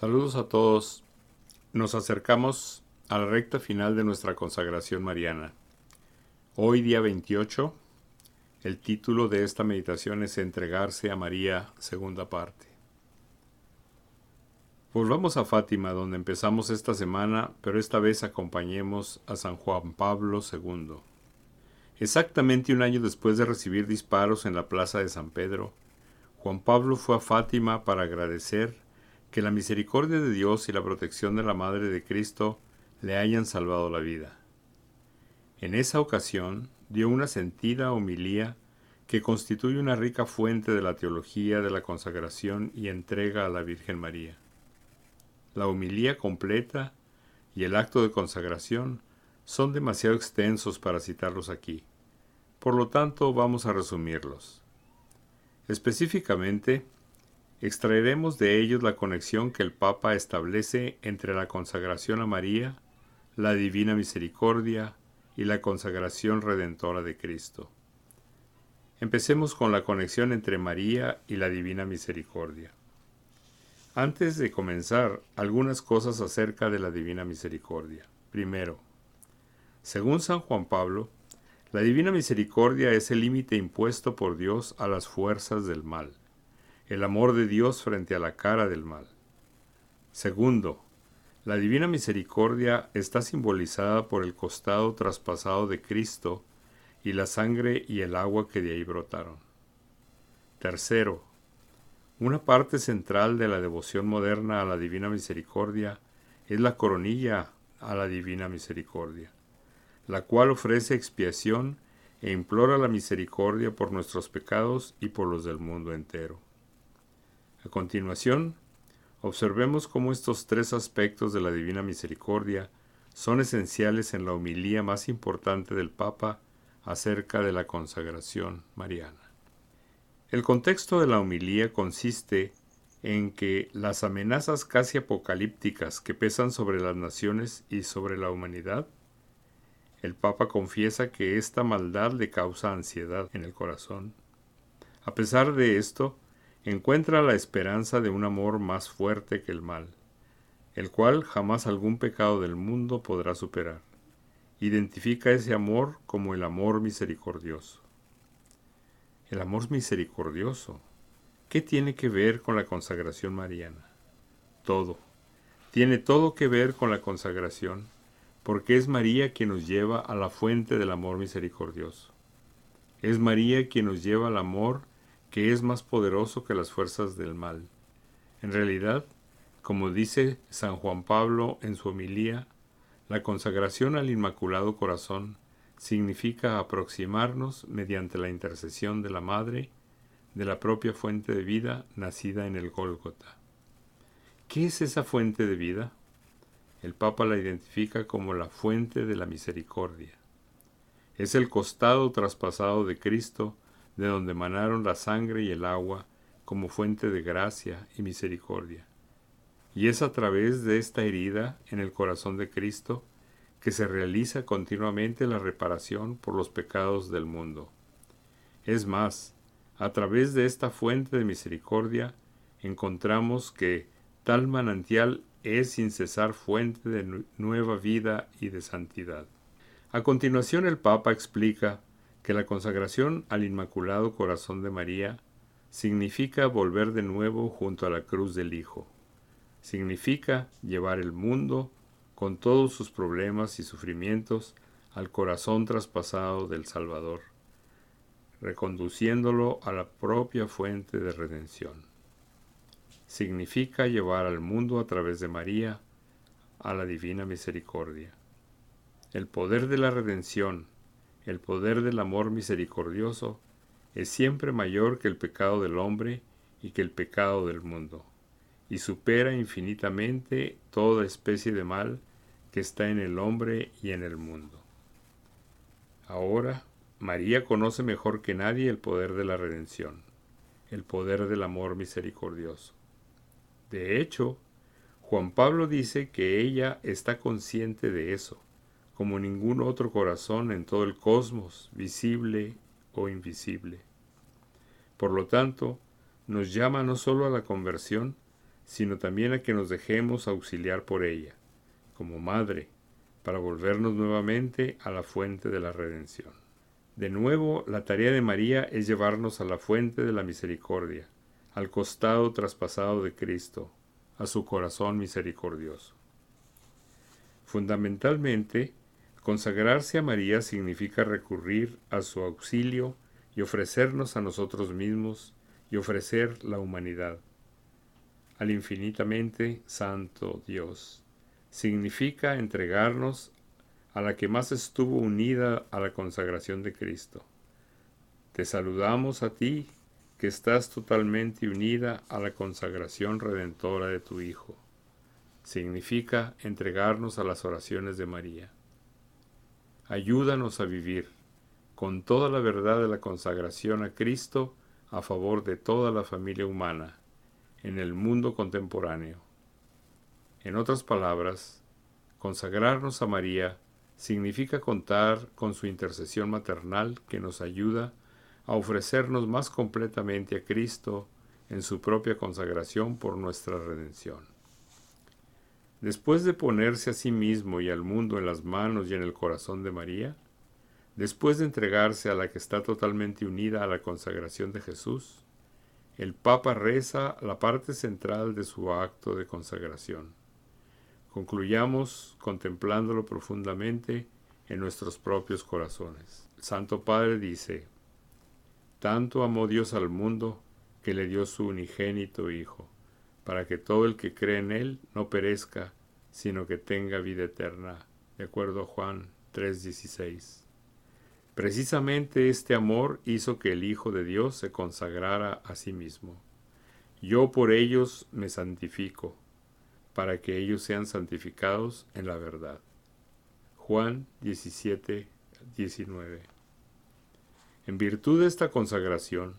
Saludos a todos. Nos acercamos a la recta final de nuestra consagración mariana. Hoy día 28, el título de esta meditación es Entregarse a María, segunda parte. Volvamos a Fátima, donde empezamos esta semana, pero esta vez acompañemos a San Juan Pablo II. Exactamente un año después de recibir disparos en la plaza de San Pedro, Juan Pablo fue a Fátima para agradecer que la misericordia de Dios y la protección de la Madre de Cristo le hayan salvado la vida. En esa ocasión dio una sentida homilía que constituye una rica fuente de la teología de la consagración y entrega a la Virgen María. La homilía completa y el acto de consagración son demasiado extensos para citarlos aquí. Por lo tanto, vamos a resumirlos. Específicamente, extraeremos de ellos la conexión que el Papa establece entre la consagración a María, la divina misericordia y la consagración redentora de Cristo. Empecemos con la conexión entre María y la divina misericordia. Antes de comenzar, algunas cosas acerca de la divina misericordia. Primero, según San Juan Pablo, la divina misericordia es el límite impuesto por Dios a las fuerzas del mal, el amor de Dios frente a la cara del mal. Segundo, la divina misericordia está simbolizada por el costado traspasado de Cristo y la sangre y el agua que de ahí brotaron. Tercero, una parte central de la devoción moderna a la divina misericordia es la coronilla a la divina misericordia la cual ofrece expiación e implora la misericordia por nuestros pecados y por los del mundo entero. A continuación, observemos cómo estos tres aspectos de la divina misericordia son esenciales en la homilía más importante del Papa acerca de la consagración mariana. El contexto de la homilía consiste en que las amenazas casi apocalípticas que pesan sobre las naciones y sobre la humanidad el Papa confiesa que esta maldad le causa ansiedad en el corazón. A pesar de esto, encuentra la esperanza de un amor más fuerte que el mal, el cual jamás algún pecado del mundo podrá superar. Identifica ese amor como el amor misericordioso. El amor misericordioso. ¿Qué tiene que ver con la consagración mariana? Todo. Tiene todo que ver con la consagración porque es María quien nos lleva a la fuente del amor misericordioso. Es María quien nos lleva al amor que es más poderoso que las fuerzas del mal. En realidad, como dice San Juan Pablo en su homilía, la consagración al Inmaculado Corazón significa aproximarnos mediante la intercesión de la Madre de la propia fuente de vida nacida en el Gólgota. ¿Qué es esa fuente de vida? el Papa la identifica como la fuente de la misericordia. Es el costado traspasado de Cristo de donde emanaron la sangre y el agua como fuente de gracia y misericordia. Y es a través de esta herida en el corazón de Cristo que se realiza continuamente la reparación por los pecados del mundo. Es más, a través de esta fuente de misericordia encontramos que tal manantial es sin cesar fuente de nueva vida y de santidad. A continuación el Papa explica que la consagración al Inmaculado Corazón de María significa volver de nuevo junto a la cruz del Hijo. Significa llevar el mundo, con todos sus problemas y sufrimientos, al corazón traspasado del Salvador, reconduciéndolo a la propia fuente de redención significa llevar al mundo a través de María a la divina misericordia. El poder de la redención, el poder del amor misericordioso, es siempre mayor que el pecado del hombre y que el pecado del mundo, y supera infinitamente toda especie de mal que está en el hombre y en el mundo. Ahora, María conoce mejor que nadie el poder de la redención, el poder del amor misericordioso. De hecho, Juan Pablo dice que ella está consciente de eso, como ningún otro corazón en todo el cosmos, visible o invisible. Por lo tanto, nos llama no solo a la conversión, sino también a que nos dejemos auxiliar por ella, como madre, para volvernos nuevamente a la fuente de la redención. De nuevo, la tarea de María es llevarnos a la fuente de la misericordia, al costado traspasado de Cristo, a su corazón misericordioso. Fundamentalmente, consagrarse a María significa recurrir a su auxilio y ofrecernos a nosotros mismos y ofrecer la humanidad al infinitamente santo Dios. Significa entregarnos a la que más estuvo unida a la consagración de Cristo. Te saludamos a ti, que estás totalmente unida a la consagración redentora de tu Hijo. Significa entregarnos a las oraciones de María. Ayúdanos a vivir con toda la verdad de la consagración a Cristo a favor de toda la familia humana en el mundo contemporáneo. En otras palabras, consagrarnos a María significa contar con su intercesión maternal que nos ayuda a ofrecernos más completamente a Cristo en su propia consagración por nuestra redención. Después de ponerse a sí mismo y al mundo en las manos y en el corazón de María, después de entregarse a la que está totalmente unida a la consagración de Jesús, el Papa reza la parte central de su acto de consagración. Concluyamos contemplándolo profundamente en nuestros propios corazones. El Santo Padre dice, Tanto amó Dios al mundo que le dio su unigénito Hijo, para que todo el que cree en Él no perezca, sino que tenga vida eterna. De acuerdo a Juan 3:16. Precisamente este amor hizo que el Hijo de Dios se consagrara a sí mismo. Yo por ellos me santifico, para que ellos sean santificados en la verdad. Juan 17, 19. En virtud de esta consagración,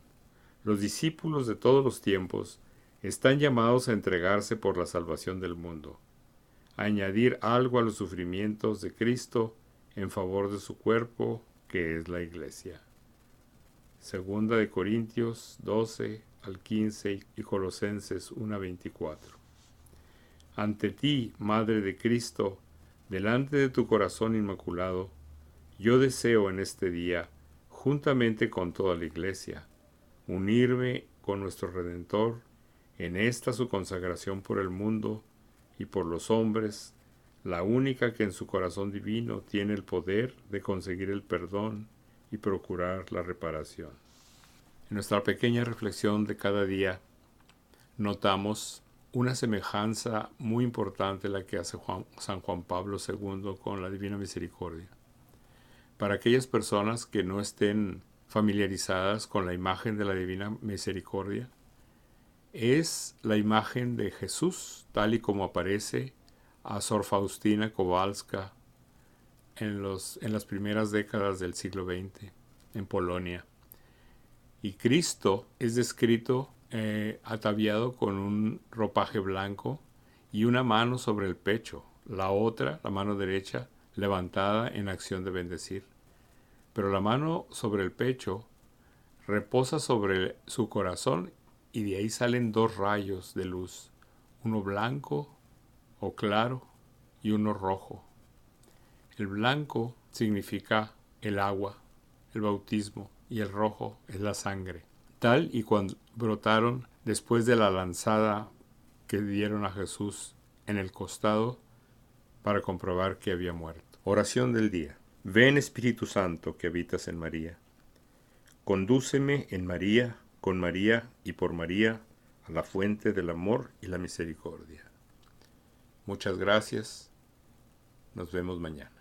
los discípulos de todos los tiempos están llamados a entregarse por la salvación del mundo, a añadir algo a los sufrimientos de Cristo en favor de su cuerpo que es la iglesia. Segunda de Corintios 12 al 15 y Colosenses 1 24. Ante ti, Madre de Cristo, delante de tu corazón inmaculado, yo deseo en este día, juntamente con toda la iglesia, unirme con nuestro Redentor en esta su consagración por el mundo y por los hombres la única que en su corazón divino tiene el poder de conseguir el perdón y procurar la reparación. En nuestra pequeña reflexión de cada día notamos una semejanza muy importante la que hace San Juan Pablo II con la Divina Misericordia. Para aquellas personas que no estén familiarizadas con la imagen de la Divina Misericordia, es la imagen de Jesús tal y como aparece a Sor Faustina Kowalska en, los, en las primeras décadas del siglo XX en Polonia. Y Cristo es descrito eh, ataviado con un ropaje blanco y una mano sobre el pecho, la otra, la mano derecha, levantada en acción de bendecir. Pero la mano sobre el pecho reposa sobre su corazón y de ahí salen dos rayos de luz, uno blanco o claro y uno rojo. El blanco significa el agua, el bautismo, y el rojo es la sangre. Tal y cuando brotaron después de la lanzada que dieron a Jesús en el costado para comprobar que había muerto. Oración del día. Ven Espíritu Santo que habitas en María. Condúceme en María, con María y por María a la fuente del amor y la misericordia. Muchas gracias. Nos vemos mañana.